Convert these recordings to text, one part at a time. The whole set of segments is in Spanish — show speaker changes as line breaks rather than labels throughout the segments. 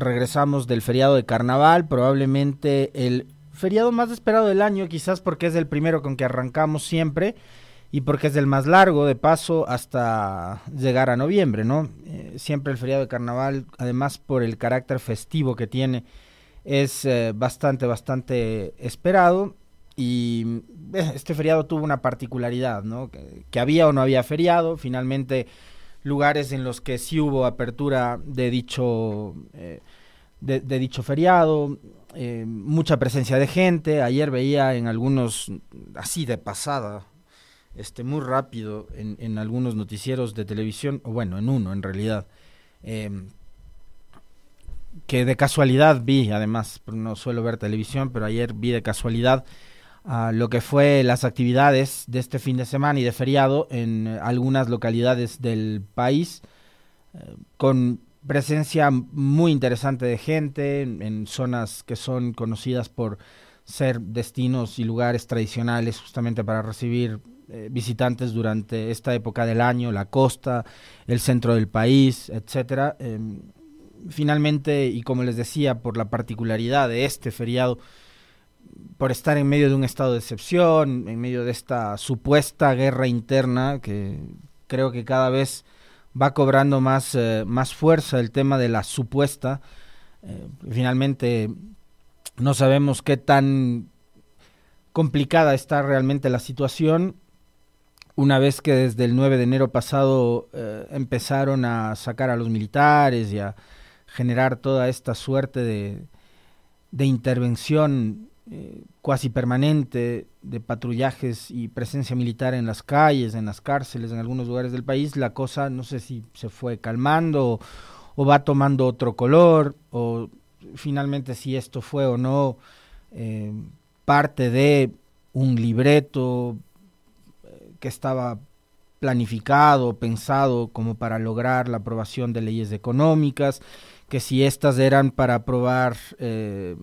regresamos del feriado de carnaval, probablemente el feriado más esperado del año, quizás porque es el primero con que arrancamos siempre y porque es el más largo, de paso, hasta llegar a noviembre, ¿no? Eh, siempre el feriado de carnaval, además por el carácter festivo que tiene, es eh, bastante, bastante esperado y eh, este feriado tuvo una particularidad, ¿no? Que, había o no había feriado, finalmente lugares en los que sí hubo apertura de dicho, de, dicho feriado, mucha presencia de gente, ayer veía en algunos, así de pasada, este, muy rápido en, en algunos noticieros de televisión, o bueno, en uno en realidad, em, que de casualidad vi, además, no suelo ver televisión, pero ayer vi de casualidad lo que fue las actividades de este fin de semana y de feriado en algunas localidades del país, eh, con presencia muy interesante de gente en zonas que son conocidas por ser destinos y lugares tradicionales justamente para recibir eh, visitantes durante esta época del año, la costa, el centro del país, etcétera. Em, finalmente, y como les decía, por la particularidad de este feriado, por estar en medio de un estado de excepción, en medio de esta supuesta guerra interna que creo que cada vez va cobrando más, eh, más fuerza el tema de la supuesta. Eh, finalmente, no sabemos qué tan complicada está realmente la situación una vez que desde el 9 de enero pasado eh, empezaron a sacar a los militares y a generar toda esta suerte de, de intervención eh, cuasi permanente de patrullajes y presencia militar en las calles, en las cárceles, en algunos lugares del país, la cosa no sé si se fue calmando o, va tomando otro color o finalmente si esto fue o no eh, parte de un libreto que estaba planificado, pensado como para lograr la aprobación de leyes económicas, que si estas eran para aprobar, eh,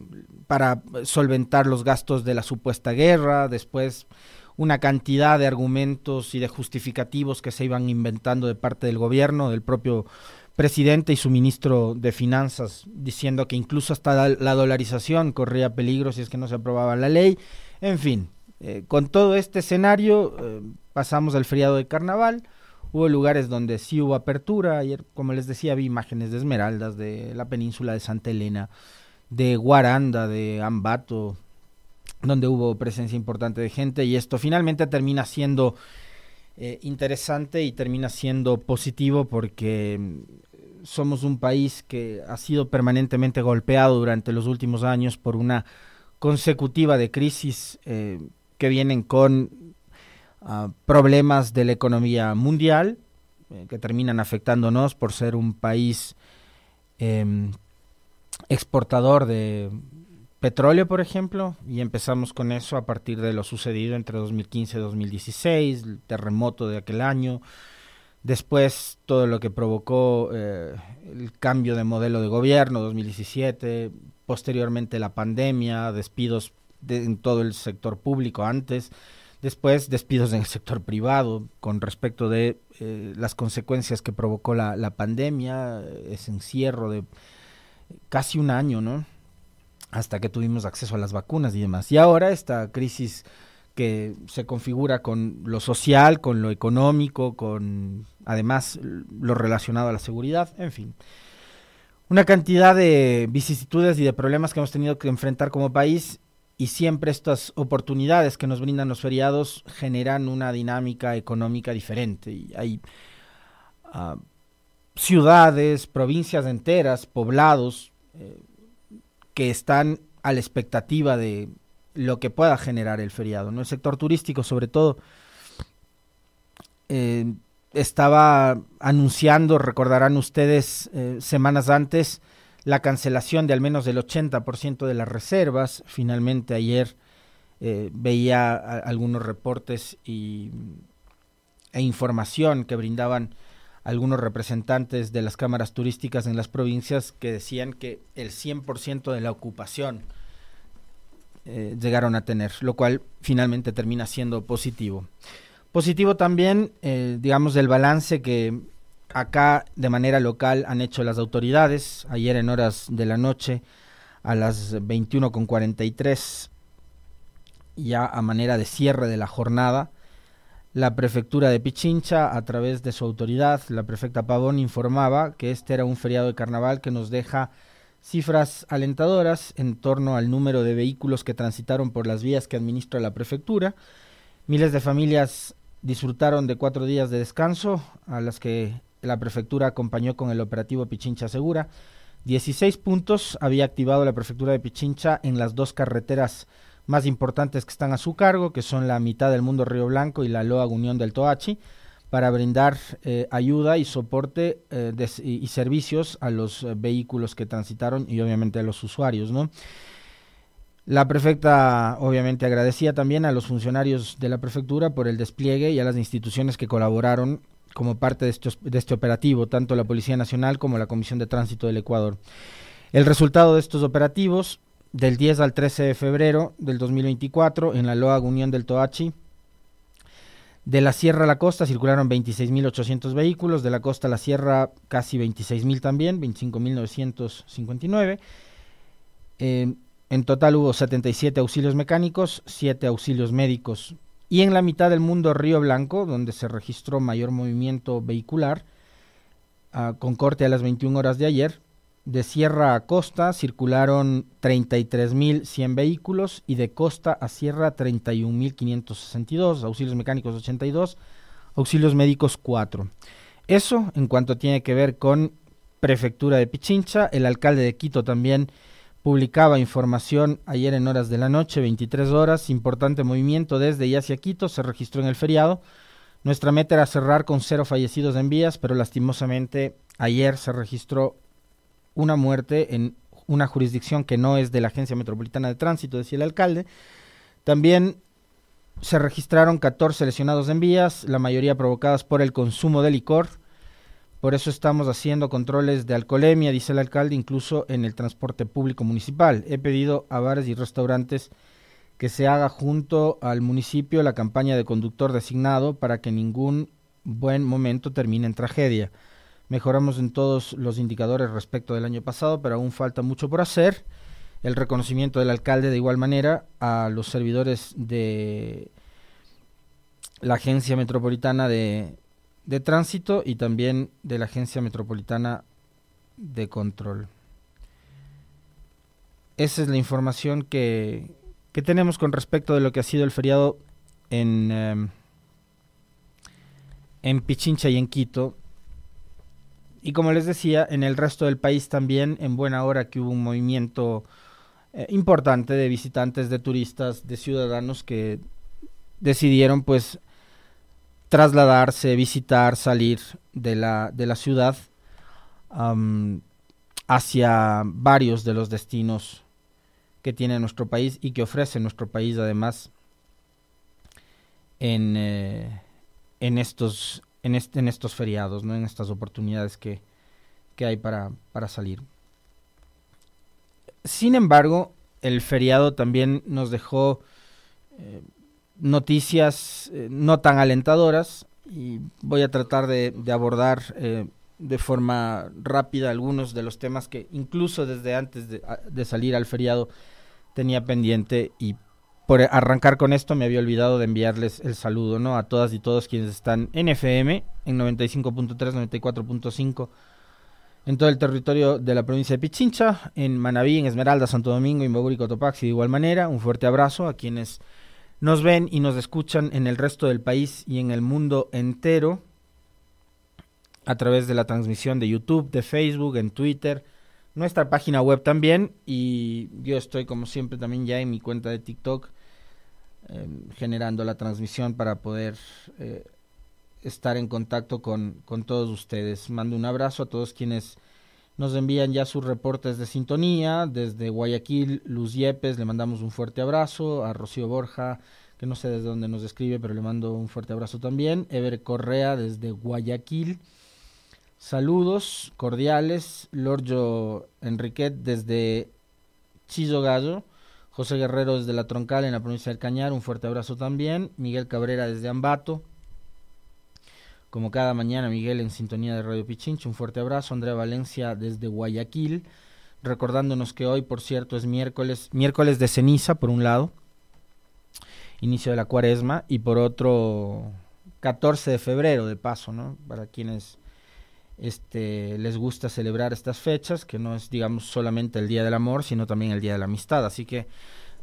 para solventar los gastos de la supuesta guerra, después una cantidad de argumentos y de justificativos que se iban inventando de parte del gobierno, del propio presidente y su ministro de Finanzas, diciendo que incluso hasta la dolarización corría peligro si es que no se aprobaba la ley. En fin, eh, con todo este escenario, eh, pasamos al feriado de carnaval. Hubo lugares donde sí hubo apertura. Ayer, como les decía, vi imágenes de Esmeraldas, de la península de Santa Elena, de Guaranda, de Ambato, donde hubo presencia importante de gente. Y esto finalmente termina siendo eh, interesante y termina siendo positivo porque mm, somos un país que ha sido permanentemente golpeado durante los últimos años por una consecutiva de crisis eh, que vienen con problemas de la economía mundial eh, que terminan afectándonos por ser un país em, exportador de petróleo, por ejemplo, y empezamos con eso a partir de lo sucedido entre 2015 y 2016, el terremoto de aquel año, después todo lo que provocó eh, el cambio de modelo de gobierno 2017, posteriormente la pandemia, despidos en todo el sector público antes, Después, despidos en el sector privado con respecto de eh, las consecuencias que provocó la, la, pandemia, ese encierro de casi un año, ¿no? Hasta que tuvimos acceso a las vacunas y demás. Y ahora esta crisis que se configura con lo social, con lo económico, con además lo relacionado a la seguridad, en fin. Una cantidad de vicisitudes y de problemas que hemos tenido que enfrentar como país y siempre estas oportunidades que nos brindan los feriados generan una dinámica económica diferente. Y hay uh, ciudades, provincias enteras, poblados, eh, que están a la expectativa de lo que pueda generar el feriado. ¿no? El sector turístico, sobre todo, eh, estaba anunciando, recordarán ustedes, eh, semanas antes, la cancelación de al menos del 80% de las reservas. Finalmente ayer eh, veía algunos reportes y, e información que brindaban algunos representantes de las cámaras turísticas en las provincias que decían que el 100% de la ocupación eh, llegaron a tener, lo cual finalmente termina siendo positivo. Positivo también, eh, digamos, el balance que acá de manera local han hecho las autoridades. Ayer en horas de la noche, a las 21.43, ya a manera de cierre de la jornada, la prefectura de Pichincha, a través de su autoridad, la prefecta Pavón, informaba que este era un feriado de carnaval que nos deja cifras alentadoras en torno al número de vehículos que transitaron por las vías que administra la prefectura. Miles de familias disfrutaron de cuatro días de descanso, a las que la prefectura acompañó con el operativo Pichincha Segura. 16 puntos había activado la prefectura de Pichincha en las dos carreteras más importantes que están a su cargo, que son la mitad del mundo Río Blanco y la Loa Unión del Toachi para brindar eh, ayuda y soporte eh, y, servicios a los eh, vehículos que transitaron y obviamente a los usuarios, ¿no? La prefecta obviamente agradecía también a los funcionarios de la prefectura por el despliegue y a las instituciones que colaboraron como parte de, este operativo, tanto la Policía Nacional como la Comisión de Tránsito del Ecuador. El resultado de estos operativos, del 10 al 13 de febrero del 2024, en la Loa Unión del Toachi, de la sierra a la costa circularon 26.800 vehículos, de la costa a la sierra casi 26.000 también, 25.959. Eh, en total hubo 77 auxilios mecánicos, 7 auxilios médicos. Y en la mitad del mundo Río Blanco, donde se registró mayor movimiento vehicular, ah, con corte a las 21 horas de ayer, de sierra a costa circularon 33.100 vehículos y de costa a sierra 31.562, auxilios mecánicos 82, auxilios médicos 4. Eso en cuanto tiene que ver con prefectura de Pichincha, el alcalde de Quito también publicaba información ayer en horas de la noche, 23 horas, importante movimiento desde y hacia Quito, se registró en el feriado. Nuestra meta era cerrar con cero fallecidos en vías, pero lastimosamente ayer se registró una muerte en una jurisdicción que no es de la Agencia Metropolitana de Tránsito, decía el alcalde. También se registraron 14 lesionados en vías, la mayoría provocadas por el consumo de licor. Por eso estamos haciendo controles de alcoholemia, dice el alcalde, incluso en el transporte público municipal. He pedido a bares y restaurantes que se haga junto al municipio la campaña de conductor designado para que ningún buen momento termine en tragedia. Mejoramos en todos los indicadores respecto del año pasado, pero aún falta mucho por hacer. El reconocimiento del alcalde de igual manera a los servidores de la Agencia Metropolitana de, Tránsito y también de la Agencia Metropolitana de Control. Esa es la información que, que tenemos con respecto de lo que ha sido el feriado en, em, en Pichincha y en Quito. Y como les decía, en el resto del país también, en buena hora que hubo un movimiento eh, importante de visitantes, de turistas, de ciudadanos que decidieron pues trasladarse, visitar, salir de la, de la ciudad hacia varios de los destinos que tiene nuestro país y que ofrece nuestro país además en, eh, en estos en, este, en estos feriados, ¿no? en estas oportunidades que, hay para, para salir. Sin embargo, el feriado también nos dejó eh, noticias eh, no tan alentadoras y voy a tratar de, abordar eh, de forma rápida algunos de los temas que incluso desde antes de, salir al feriado tenía pendiente y por arrancar con esto me había olvidado de enviarles el saludo, ¿no? A todas y todos quienes están en FM, en 95.3, 94.5, en todo el territorio de la provincia de Pichincha, en Manabí, en Esmeralda, Santo Domingo, Imbabur y Cotopaxi de igual manera. Un fuerte abrazo a quienes nos ven y nos escuchan en el resto del país y en el mundo entero a través de la transmisión de YouTube, de Facebook, en Twitter, nuestra página web también y yo estoy como siempre también ya en mi cuenta de TikTok Em, generando la transmisión para poder eh, estar en contacto con, con, todos ustedes. Mando un abrazo a todos quienes nos envían ya sus reportes de sintonía. Desde Guayaquil, Luz Yepes, le mandamos un fuerte abrazo. A Rocío Borja, que no sé desde dónde nos escribe, pero le mando un fuerte abrazo también. Ever Correa, desde Guayaquil. Saludos cordiales. Lorjo Enriquet, desde Chizo Gallo. José Guerrero desde La Troncal en la provincia del Cañar, un fuerte abrazo también. Miguel Cabrera desde Ambato. Como cada mañana, Miguel en sintonía de Radio Pichincho. Un fuerte abrazo. Andrea Valencia desde Guayaquil. Recordándonos que hoy, por cierto, es miércoles, miércoles de ceniza, por un lado, inicio de la cuaresma, y por otro, 14 de febrero, de paso, ¿no? Para quienes este, les gusta celebrar estas fechas, que no es, digamos, solamente el Día del Amor, sino también el Día de la Amistad. Así que,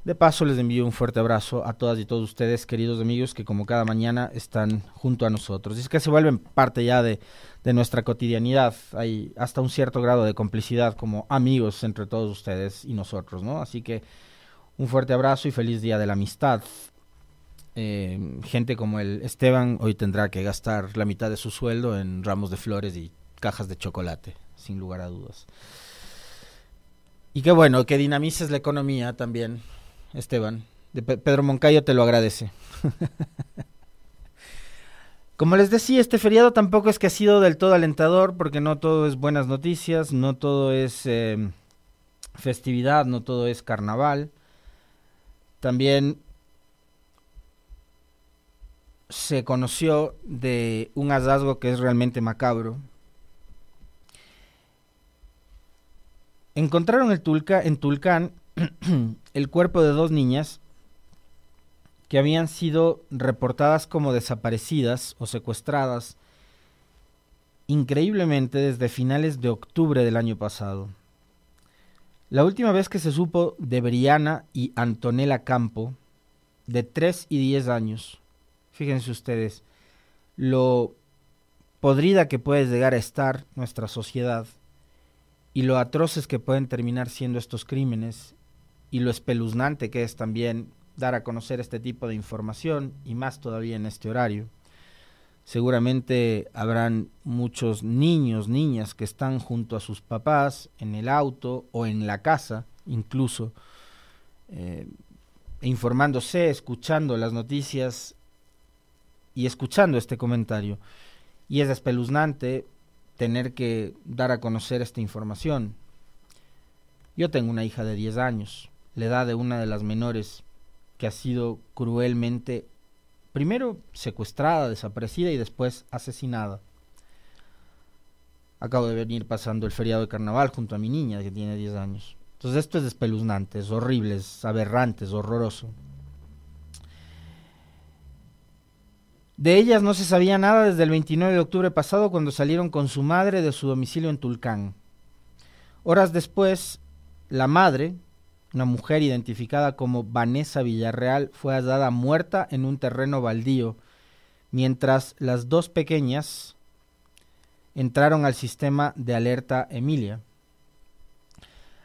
de paso, les envío un fuerte abrazo a todas y todos ustedes, queridos amigos, que como cada mañana están junto a nosotros. Y es que se vuelven parte ya de, de nuestra cotidianidad. Hay hasta un cierto grado de complicidad como amigos entre todos ustedes y nosotros, ¿no? Así que un fuerte abrazo y feliz Día de la Amistad. Eh, gente como el Esteban hoy tendrá que gastar la mitad de su sueldo en ramos de flores y cajas de chocolate, sin lugar a dudas. Y qué bueno, que dinamices la economía también, Esteban. De Pedro Moncayo te lo agradece. Como les decía, este feriado tampoco es que ha sido del todo alentador, porque no todo es buenas noticias, no todo es eh, festividad, no todo es carnaval. También se conoció de un hallazgo que es realmente macabro, Encontraron el Tulca, en Tulcán el cuerpo de dos niñas que habían sido reportadas como desaparecidas o secuestradas increíblemente desde finales de octubre del año pasado. La última vez que se supo de Briana y Antonella Campo, de 3 y 10 años, fíjense ustedes, lo podrida que puede llegar a estar nuestra sociedad y lo atroces que pueden terminar siendo estos crímenes y lo espeluznante que es también dar a conocer este tipo de información y más todavía en este horario. Seguramente habrán muchos niños, niñas que están junto a sus papás en el auto o en la casa, incluso, eh, informándose, escuchando las noticias y escuchando este comentario. Y es espeluznante tener que dar a conocer esta información. Yo tengo una hija de 10 años, la edad de una de las menores que ha sido cruelmente, primero secuestrada, desaparecida y después asesinada. Acabo de venir pasando el feriado de carnaval junto a mi niña que tiene 10 años. Entonces esto es espeluznante, es horrible, es aberrante, es horroroso. De ellas no se sabía nada desde el 29 de octubre pasado cuando salieron con su madre de su domicilio en Tulcán. Horas después, la madre, una mujer identificada como Vanessa Villarreal, fue hallada muerta en un terreno baldío, mientras las dos pequeñas entraron al sistema de alerta Emilia.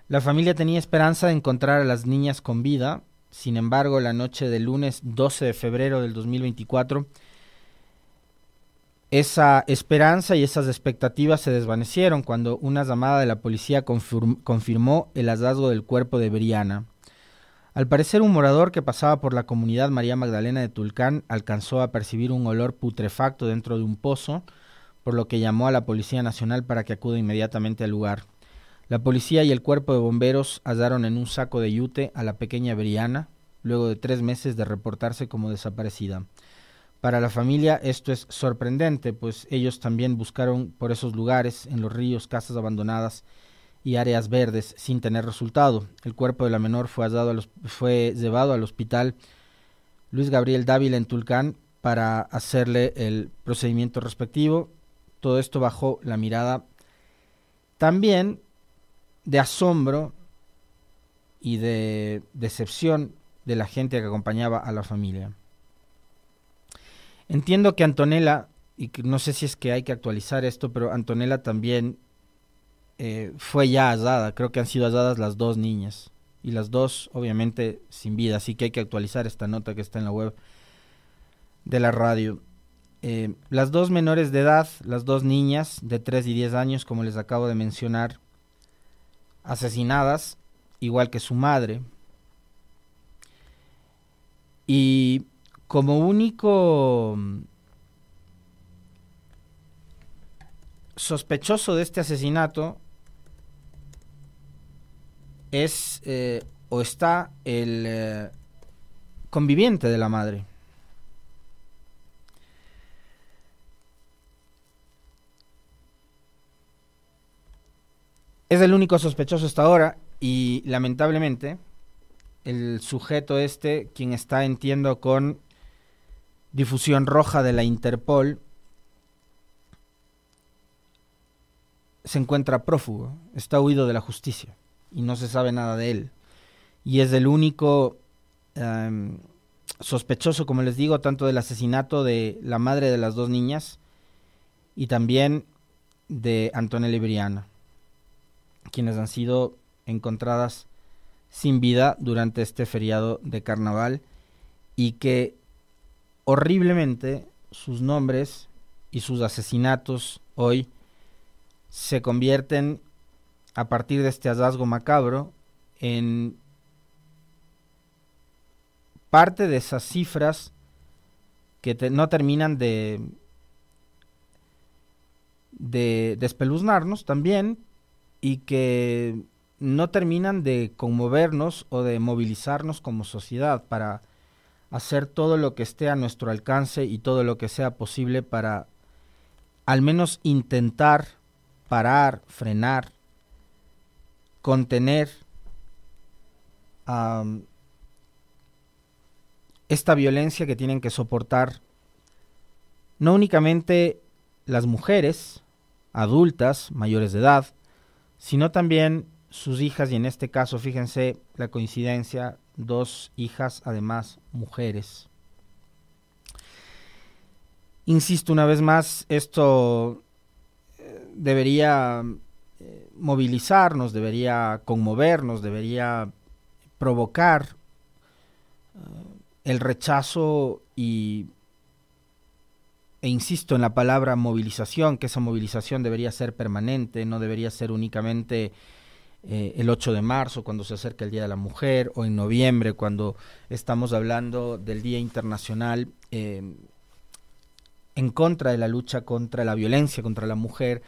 La familia tenía esperanza de encontrar a las niñas con vida, sin embargo, la noche del lunes 12 de febrero del 2024, esa esperanza y esas expectativas se desvanecieron cuando una llamada de la policía confirmó el hallazgo del cuerpo de Briana. Al parecer un morador que pasaba por la comunidad María Magdalena de Tulcán alcanzó a percibir un olor putrefacto dentro de un pozo, por lo que llamó a la Policía Nacional para que acude inmediatamente al lugar. La policía y el cuerpo de bomberos hallaron en un saco de yute a la pequeña Briana, luego de tres meses de reportarse como desaparecida. Para la familia esto es sorprendente, pues ellos también buscaron por esos lugares, en los ríos, casas abandonadas y áreas verdes, sin tener resultado. El cuerpo de la menor fue, fue llevado al hospital Luis Gabriel Dávila en Tulcán para hacerle el procedimiento respectivo. Todo esto bajo la mirada también de asombro y de decepción de la gente que acompañaba a la familia. Entiendo que Antonella, y que no sé si es que hay que actualizar esto, pero Antonella también eh, fue ya hallada. Creo que han sido halladas las dos niñas. Y las dos, obviamente, sin vida. Así que hay que actualizar esta nota que está en la web de la radio. Eh, las dos menores de edad, las dos niñas de 3 y 10 años, como les acabo de mencionar, asesinadas, igual que su madre. Y como único mm, sospechoso de este asesinato es eh, o está el eh, conviviente de la madre. Es el único sospechoso hasta ahora y lamentablemente el sujeto este, quien está entiendo con difusión roja de la Interpol, se encuentra prófugo, está huido de la justicia y no se sabe nada de él. Y es el único em, sospechoso, como les digo, tanto del asesinato de la madre de las dos niñas y también de Antonella Briana, quienes han sido encontradas sin vida durante este feriado de carnaval y que horriblemente sus nombres y sus asesinatos hoy se convierten a partir de este hallazgo macabro en parte de esas cifras que no terminan de de despeluznarnos también y que no terminan de conmovernos o de movilizarnos como sociedad para hacer todo lo que esté a nuestro alcance y todo lo que sea posible para al menos intentar parar, frenar, contener esta violencia que tienen que soportar no únicamente las mujeres adultas, mayores de edad, sino también sus hijas y en este caso, fíjense la coincidencia, dos hijas, además mujeres. Insisto una vez más, esto eh, debería eh, movilizarnos, debería conmovernos, debería provocar eh, el rechazo y e insisto en la palabra movilización, que esa movilización debería ser permanente, no debería ser únicamente eh, el 8 de marzo, cuando se acerca el Día de la Mujer, o en noviembre, cuando estamos hablando del Día Internacional eh, en contra de la lucha contra la violencia contra la mujer,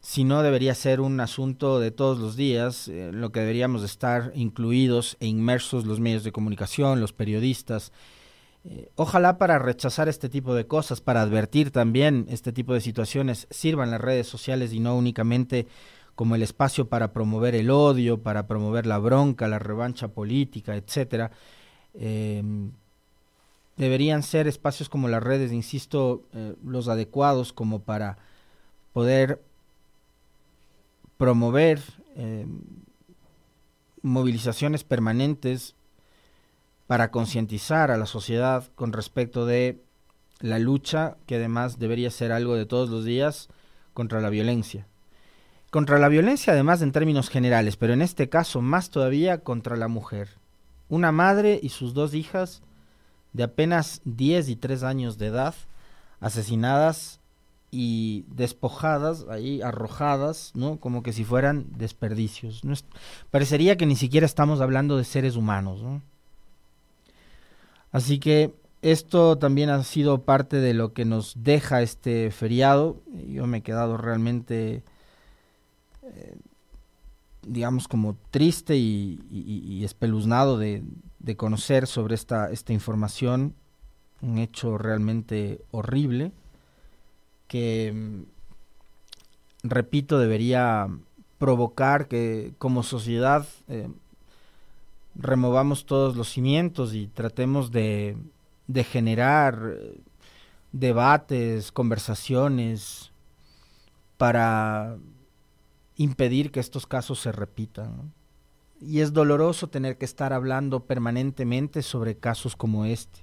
sino debería ser un asunto de todos los días, eh, lo que deberíamos estar incluidos e inmersos los medios de comunicación, los periodistas, ojalá para rechazar este tipo de cosas, para advertir también este tipo de situaciones, sirvan las redes sociales y no únicamente como el espacio para promover el odio, para promover la bronca, la revancha política, etcétera. Em, deberían ser espacios como las redes, insisto, eh, los adecuados como para poder promover em, movilizaciones permanentes para concientizar a la sociedad con respecto de la lucha, que además debería ser algo de todos los días, contra la violencia contra la violencia además en términos generales, pero en este caso más todavía contra la mujer. Una madre y sus dos hijas de apenas 10 y 3 años de edad, asesinadas y despojadas, ahí arrojadas, ¿no? Como que si fueran desperdicios. parecería que ni siquiera estamos hablando de seres humanos, Así que esto también ha sido parte de lo que nos deja este feriado. Yo me he quedado realmente eh, digamos, como triste y, espeluznado de, conocer sobre esta, esta información, un hecho realmente horrible, que, mm, repito, debería provocar que como sociedad eh, removamos todos los cimientos y tratemos de, de generar eh, debates, conversaciones, para impedir que estos casos se repitan. Y es doloroso tener que estar hablando permanentemente sobre casos como este.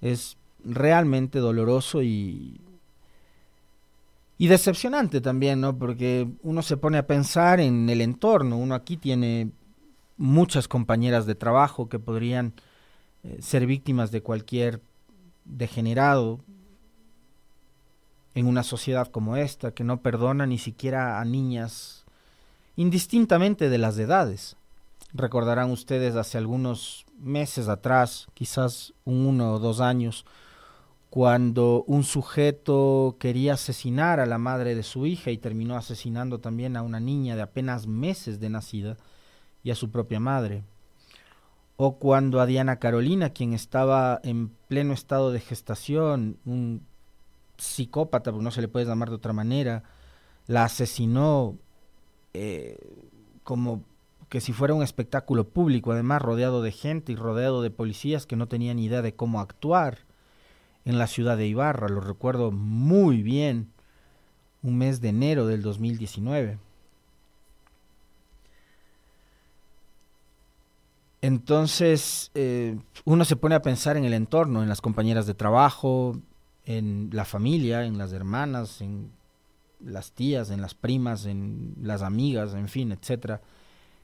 Es realmente doloroso y, y decepcionante también, ¿no? Porque uno se pone a pensar en el entorno. Uno aquí tiene muchas compañeras de trabajo que podrían eh, ser víctimas de cualquier degenerado, en una sociedad como esta que no perdona ni siquiera a niñas indistintamente de las edades. Recordarán ustedes hace algunos meses atrás, quizás uno o dos años, cuando un sujeto quería asesinar a la madre de su hija y terminó asesinando también a una niña de apenas meses de nacida y a su propia madre. O cuando a Diana Carolina, quien estaba en pleno estado de gestación, un psicópata, porque no se le puede llamar de otra manera, la asesinó eh, como que si fuera un espectáculo público, además rodeado de gente y rodeado de policías que no tenían idea de cómo actuar en la ciudad de Ibarra. Lo recuerdo muy bien, un mes de enero del 2019. Entonces, eh, uno se pone a pensar en el entorno, en las compañeras de trabajo, en la familia, en las hermanas, en las tías, en las primas, en las amigas, en fin, etcétera,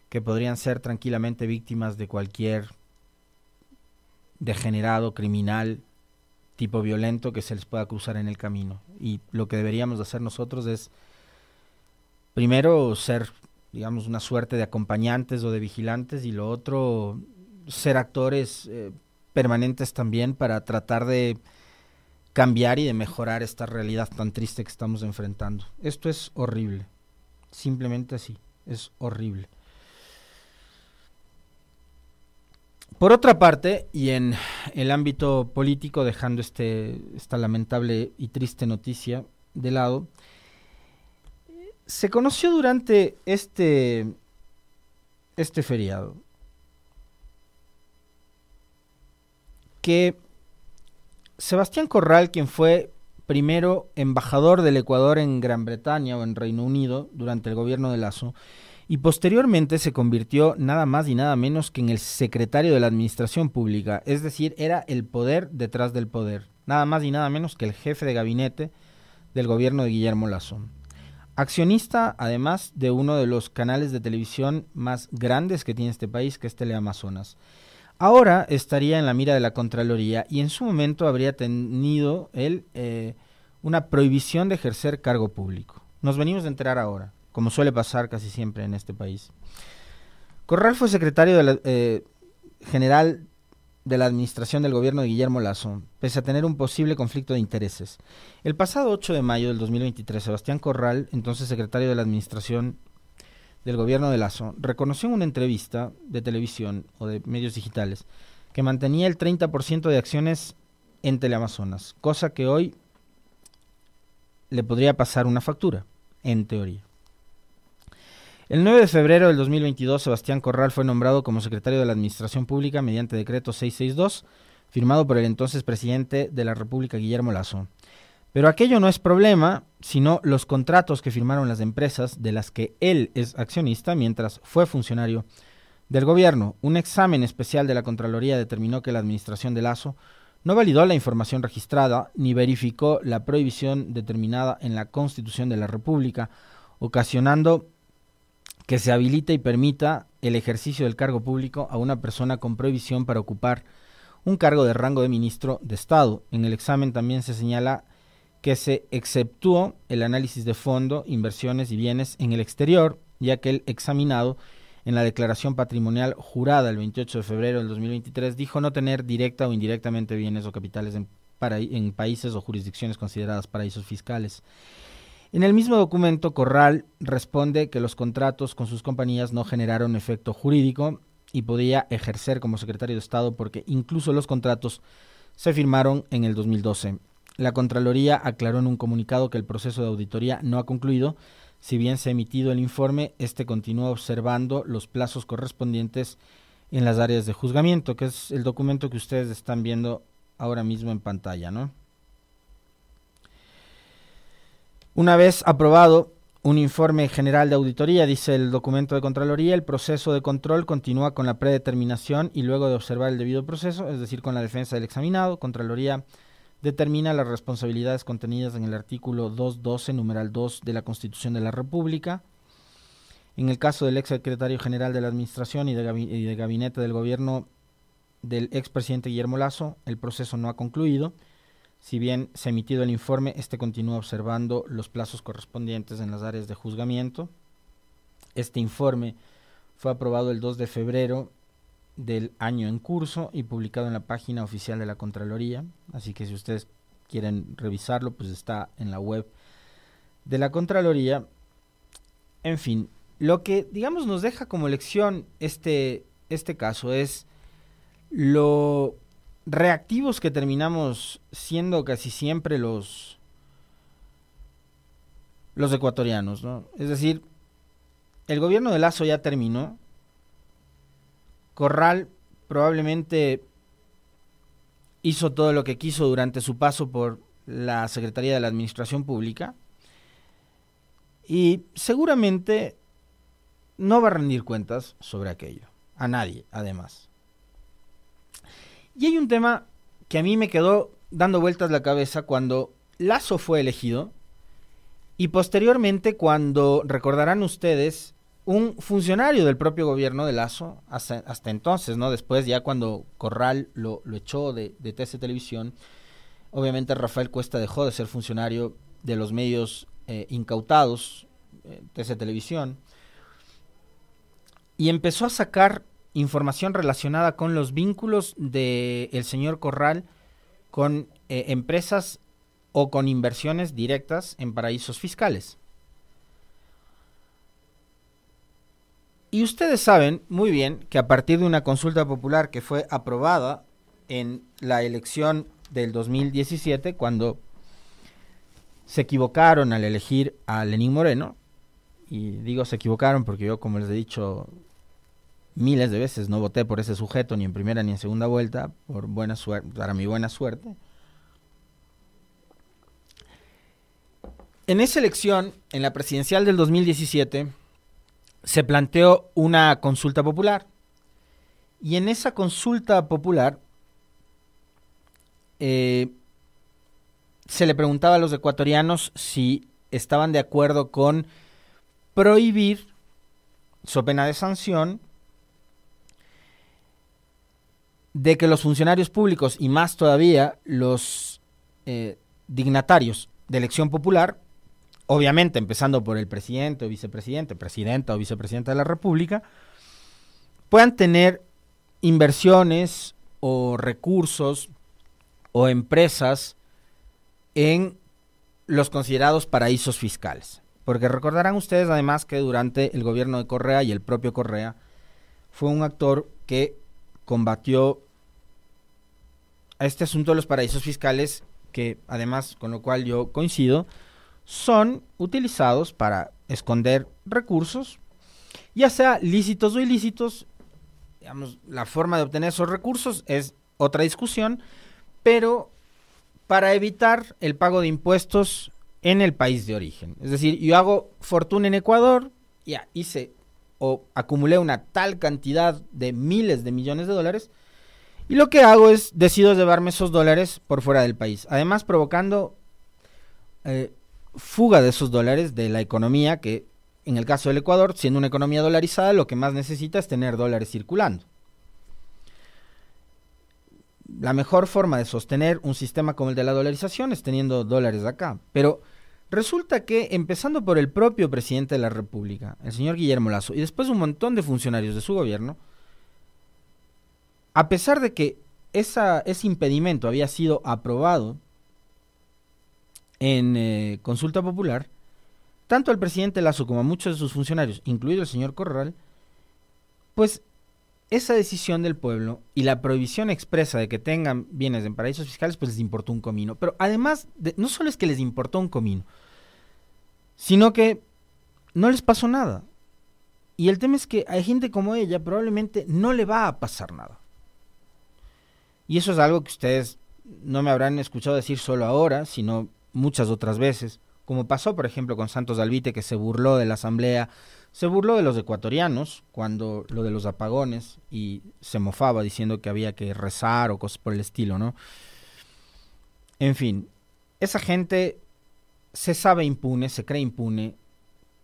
que podrían ser tranquilamente víctimas de cualquier degenerado criminal tipo violento que se les pueda cruzar en el camino. Y lo que deberíamos hacer nosotros es primero ser digamos, una suerte de acompañantes o de vigilantes y lo otro, ser actores eh, permanentes también para tratar de cambiar y de mejorar esta realidad tan triste que estamos enfrentando. Esto es horrible, simplemente así, es horrible. Por otra parte, y en el ámbito político, dejando este, esta lamentable y triste noticia de lado, se conoció durante este, este feriado que Sebastián Corral, quien fue primero embajador del Ecuador en Gran Bretaña o en Reino Unido durante el gobierno de Lazo, y posteriormente se convirtió nada más y nada menos que en el secretario de la Administración Pública, es decir, era el poder detrás del poder, nada más y nada menos que el jefe de gabinete del gobierno de Guillermo Lazo. Accionista, además, de uno de los canales de televisión más grandes que tiene este país, que es Teleamazonas. Ahora estaría en la mira de la Contraloría y en su momento habría tenido él eh, una prohibición de ejercer cargo público. Nos venimos de enterar ahora, como suele pasar casi siempre en este país. Corral fue secretario de la, eh, general de la administración del gobierno de Guillermo Lazo, pese a tener un posible conflicto de intereses. El pasado 8 de mayo del 2023, Sebastián Corral, entonces secretario de la administración del gobierno de Lazo, reconoció en una entrevista de televisión o de medios digitales que mantenía el 30% de acciones en Teleamazonas, cosa que hoy le podría pasar una factura, en teoría. El 9 de febrero del 2022, Sebastián Corral fue nombrado como secretario de la Administración Pública mediante decreto 662, firmado por el entonces presidente de la República, Guillermo Lazo. Pero aquello no es problema, sino los contratos que firmaron las empresas de las que él es accionista mientras fue funcionario del gobierno. Un examen especial de la Contraloría determinó que la administración de Lazo no validó la información registrada ni verificó la prohibición determinada en la Constitución de la República, ocasionando que se habilite y permita el ejercicio del cargo público a una persona con prohibición para ocupar un cargo de rango de ministro de Estado. En el examen también se señala que se exceptuó el análisis de fondo, inversiones y bienes en el exterior, ya que el examinado en la declaración patrimonial jurada el 28 de febrero del 2023 dijo no tener directa o indirectamente bienes o capitales en, en países o jurisdicciones consideradas paraísos fiscales. En el mismo documento, Corral responde que los contratos con sus compañías no generaron efecto jurídico y podía ejercer como secretario de Estado porque incluso los contratos se firmaron en el 2012. La Contraloría aclaró en un comunicado que el proceso de auditoría no ha concluido. Si bien se ha emitido el informe, este continúa observando los plazos correspondientes en las áreas de juzgamiento, que es el documento que ustedes están viendo ahora mismo en pantalla, ¿no? Una vez aprobado un informe general de auditoría, dice el documento de Contraloría, el proceso de control continúa con la predeterminación y luego de observar el debido proceso, es decir, con la defensa del examinado, Contraloría determina las responsabilidades contenidas en el artículo 212, numeral 2 de la Constitución de la República. En el caso del ex secretario general de la Administración y de, Gabinete del Gobierno del expresidente Guillermo Lazo, el proceso no ha concluido. Si bien se ha emitido el informe, este continúa observando los plazos correspondientes en las áreas de juzgamiento. Este informe fue aprobado el 2 de febrero del año en curso y publicado en la página oficial de la Contraloría. Así que si ustedes quieren revisarlo, pues está en la web de la Contraloría. En fin, lo que digamos nos deja como lección este, este caso es lo reactivos que terminamos siendo casi siempre los los ecuatorianos, ¿no? Es decir, el gobierno de Lazo ya terminó. Corral probablemente hizo todo lo que quiso durante su paso por la Secretaría de la Administración Pública y seguramente no va a rendir cuentas sobre aquello, a nadie además. Y hay un tema que a mí me quedó dando vueltas la cabeza cuando Lazo fue elegido y posteriormente cuando, recordarán ustedes, un funcionario del propio gobierno de Lazo, hasta, entonces, ¿no? Después, ya cuando Corral lo, echó de, de TC Televisión, obviamente Rafael Cuesta dejó de ser funcionario de los medios eh, incautados, eh, TC Televisión, y empezó a sacar información relacionada con los vínculos del el señor Corral con eh, empresas o con inversiones directas en paraísos fiscales. Y ustedes saben muy bien que a partir de una consulta popular que fue aprobada en la elección del 2017, cuando se equivocaron al elegir a Lenín Moreno, y digo se equivocaron porque yo, como les he dicho miles de veces, no voté por ese sujeto ni en primera ni en segunda vuelta, por buena suerte, para mi buena suerte. En esa elección, en la presidencial del 2017, se planteó una consulta popular. Y en esa consulta popular eh, se le preguntaba a los ecuatorianos si estaban de acuerdo con prohibir, so pena de sanción, de que los funcionarios públicos y más todavía los eh, dignatarios de elección popular, obviamente empezando por el presidente o vicepresidente, presidenta o vicepresidenta de la República, puedan tener inversiones o recursos o empresas en los considerados paraísos fiscales. Porque recordarán ustedes además que durante el gobierno de Correa y el propio Correa fue un actor que combatió este asunto de los paraísos fiscales que además, con lo cual yo coincido, son utilizados para esconder recursos, ya sea lícitos o ilícitos. Digamos, la forma de obtener esos recursos es otra discusión, pero para evitar el pago de impuestos en el país de origen. Es decir, yo hago fortuna en Ecuador, ya hice o acumulé una tal cantidad de miles de millones de dólares, y lo que hago es decido llevarme esos dólares por fuera del país. Además, provocando eh, fuga de esos dólares de la economía, que en el caso del Ecuador, siendo una economía dolarizada, lo que más necesita es tener dólares circulando la mejor forma de sostener un sistema como el de la dolarización es teniendo dólares acá. Pero resulta que, empezando por el propio presidente de la República, el señor Guillermo Lazo, y después un montón de funcionarios de su gobierno, a pesar de que esa, ese impedimento había sido aprobado en eh, consulta popular, tanto al presidente Lazo como a muchos de sus funcionarios, incluido el señor Corral, pues esa decisión del pueblo y la prohibición expresa de que tengan bienes en paraísos fiscales, pues les importó un comino. Pero además, de, no solo es que les importó un comino, sino que no les pasó nada. Y el tema es que hay gente como ella probablemente no le va a pasar nada. Y eso es algo que ustedes no me habrán escuchado decir solo ahora, sino muchas otras veces. Como pasó, por ejemplo, con Santos Dalvite, que se burló de la asamblea se burló de los ecuatorianos cuando lo de los apagones y se mofaba diciendo que había que rezar o cosas por el estilo, ¿no? En fin, esa gente se sabe impune, se cree impune,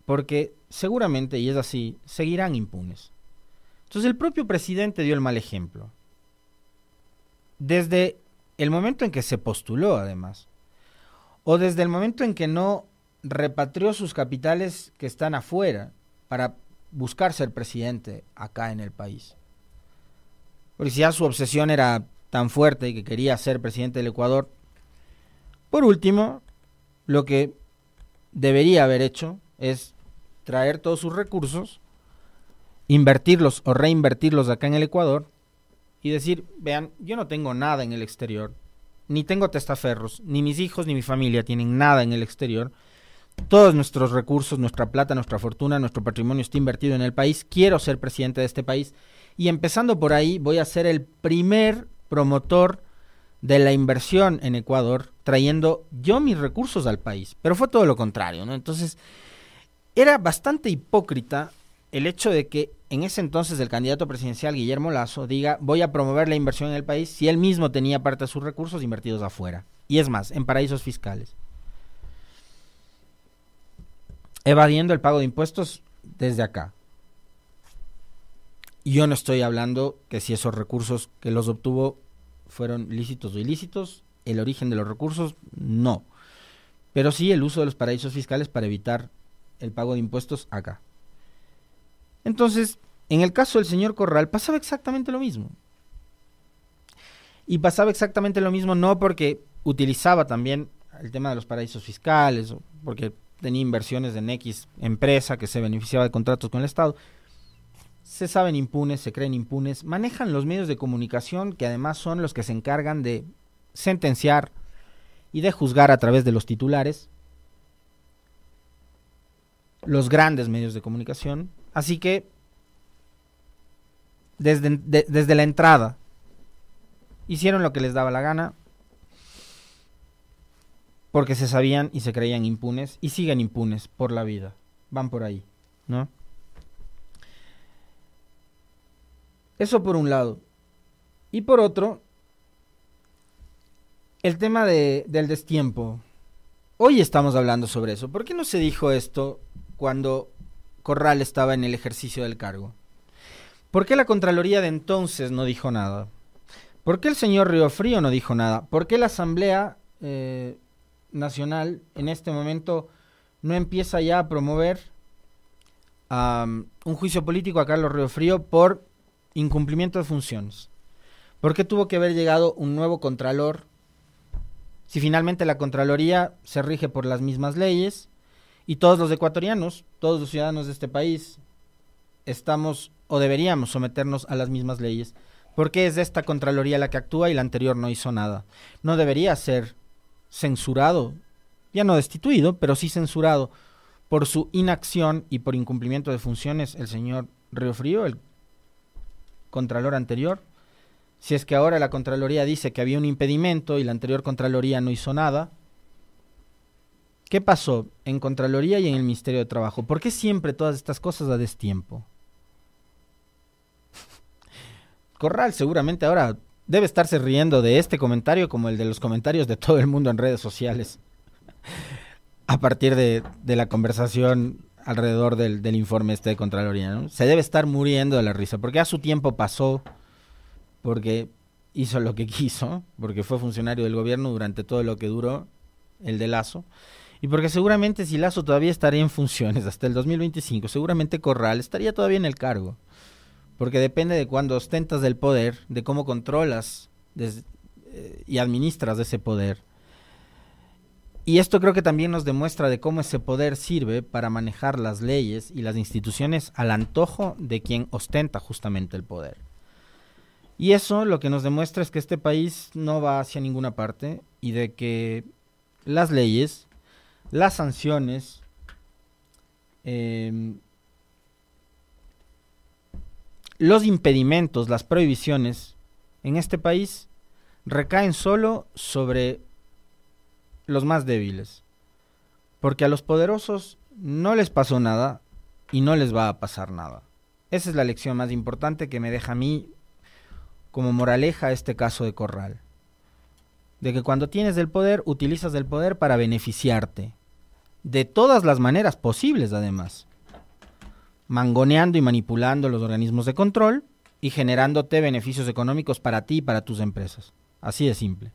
porque seguramente, y es así, seguirán impunes. Entonces el propio presidente dio el mal ejemplo. Desde el momento en que se postuló, además, o desde el momento en que no repatrió sus capitales que están afuera, para buscar ser presidente acá en el país. Porque si ya su obsesión era tan fuerte y que quería ser presidente del Ecuador, por último, lo que debería haber hecho es traer todos sus recursos, invertirlos o reinvertirlos acá en el Ecuador y decir, vean, yo no tengo nada en el exterior, ni tengo testaferros, ni mis hijos ni mi familia tienen nada en el exterior, todos nuestros recursos, nuestra plata, nuestra fortuna, nuestro patrimonio está invertido en el país, quiero ser presidente de este país y empezando por ahí voy a ser el primer promotor de la inversión en Ecuador, trayendo yo mis recursos al país. Pero fue todo lo contrario, ¿no? Entonces, era bastante hipócrita el hecho de que en ese entonces el candidato presidencial Guillermo Lazo diga voy a promover la inversión en el país si él mismo tenía parte de sus recursos invertidos afuera. Y es más, en paraísos fiscales. Evadiendo el pago de impuestos desde acá. Yo no estoy hablando que si esos recursos que los obtuvo fueron lícitos o ilícitos, el origen de los recursos, no. Pero sí el uso de los paraísos fiscales para evitar el pago de impuestos acá. Entonces, en el caso del señor Corral pasaba exactamente lo mismo. Y pasaba exactamente lo mismo no porque utilizaba también el tema de los paraísos fiscales, porque tenía inversiones en X empresa que se beneficiaba de contratos con el Estado, se saben impunes, se creen impunes, manejan los medios de comunicación que además son los que se encargan de sentenciar y de juzgar a través de los titulares, los grandes medios de comunicación. Así que desde, desde la entrada hicieron lo que les daba la gana porque se sabían y se creían impunes y siguen impunes por la vida. Van por ahí, ¿no? Eso por un lado. Y por otro, el tema de, del destiempo. Hoy estamos hablando sobre eso. ¿Por qué no se dijo esto cuando Corral estaba en el ejercicio del cargo? ¿Por qué la Contraloría de entonces no dijo nada? ¿Por qué el señor Río Frío no dijo nada? ¿Por qué la Asamblea eh, Nacional en este momento no empieza ya a promover un juicio político a Carlos Río Frío por incumplimiento de funciones. ¿Por qué tuvo que haber llegado un nuevo contralor si finalmente la Contraloría se rige por las mismas leyes y todos los ecuatorianos, todos los ciudadanos de este país, estamos o deberíamos someternos a las mismas leyes? ¿Por qué es esta Contraloría la que actúa y la anterior no hizo nada? No debería ser censurado, ya no destituido, pero sí censurado por su inacción y por incumplimiento de funciones el señor Río Frío, el Contralor anterior. Si es que ahora la Contraloría dice que había un impedimento y la anterior Contraloría no hizo nada, ¿qué pasó en Contraloría y en el Ministerio de Trabajo? ¿Por qué siempre todas estas cosas a destiempo? Corral seguramente ahora debe estarse riendo de este comentario como el de los comentarios de todo el mundo en redes sociales. A partir de, de la conversación alrededor del, del informe este de Contraloría. Se debe estar muriendo de la risa, porque a su tiempo pasó, porque hizo lo que quiso, porque fue funcionario del gobierno durante todo lo que duró el de Lazo, y porque seguramente si Lazo todavía estaría en funciones hasta el 2025, seguramente Corral estaría todavía en el cargo, porque depende de cuándo ostentas del poder, de cómo controlas eh, y administras ese poder y esto creo que también nos demuestra de cómo ese poder sirve para manejar las leyes y las instituciones al antojo de quien ostenta justamente el poder. Y eso lo que nos demuestra es que este país no va hacia ninguna parte y de que las leyes, las sanciones, em, los impedimentos, las prohibiciones en este país recaen solo sobre los más débiles. Porque a los poderosos no les pasó nada y no les va a pasar nada. Esa es la lección más importante que me deja a mí como moraleja este caso de Corral. De que cuando tienes el poder, utilizas el poder para beneficiarte. De todas las maneras posibles, además. Mangoneando y manipulando los organismos de control y generándote beneficios económicos para ti y para tus empresas. Así de simple.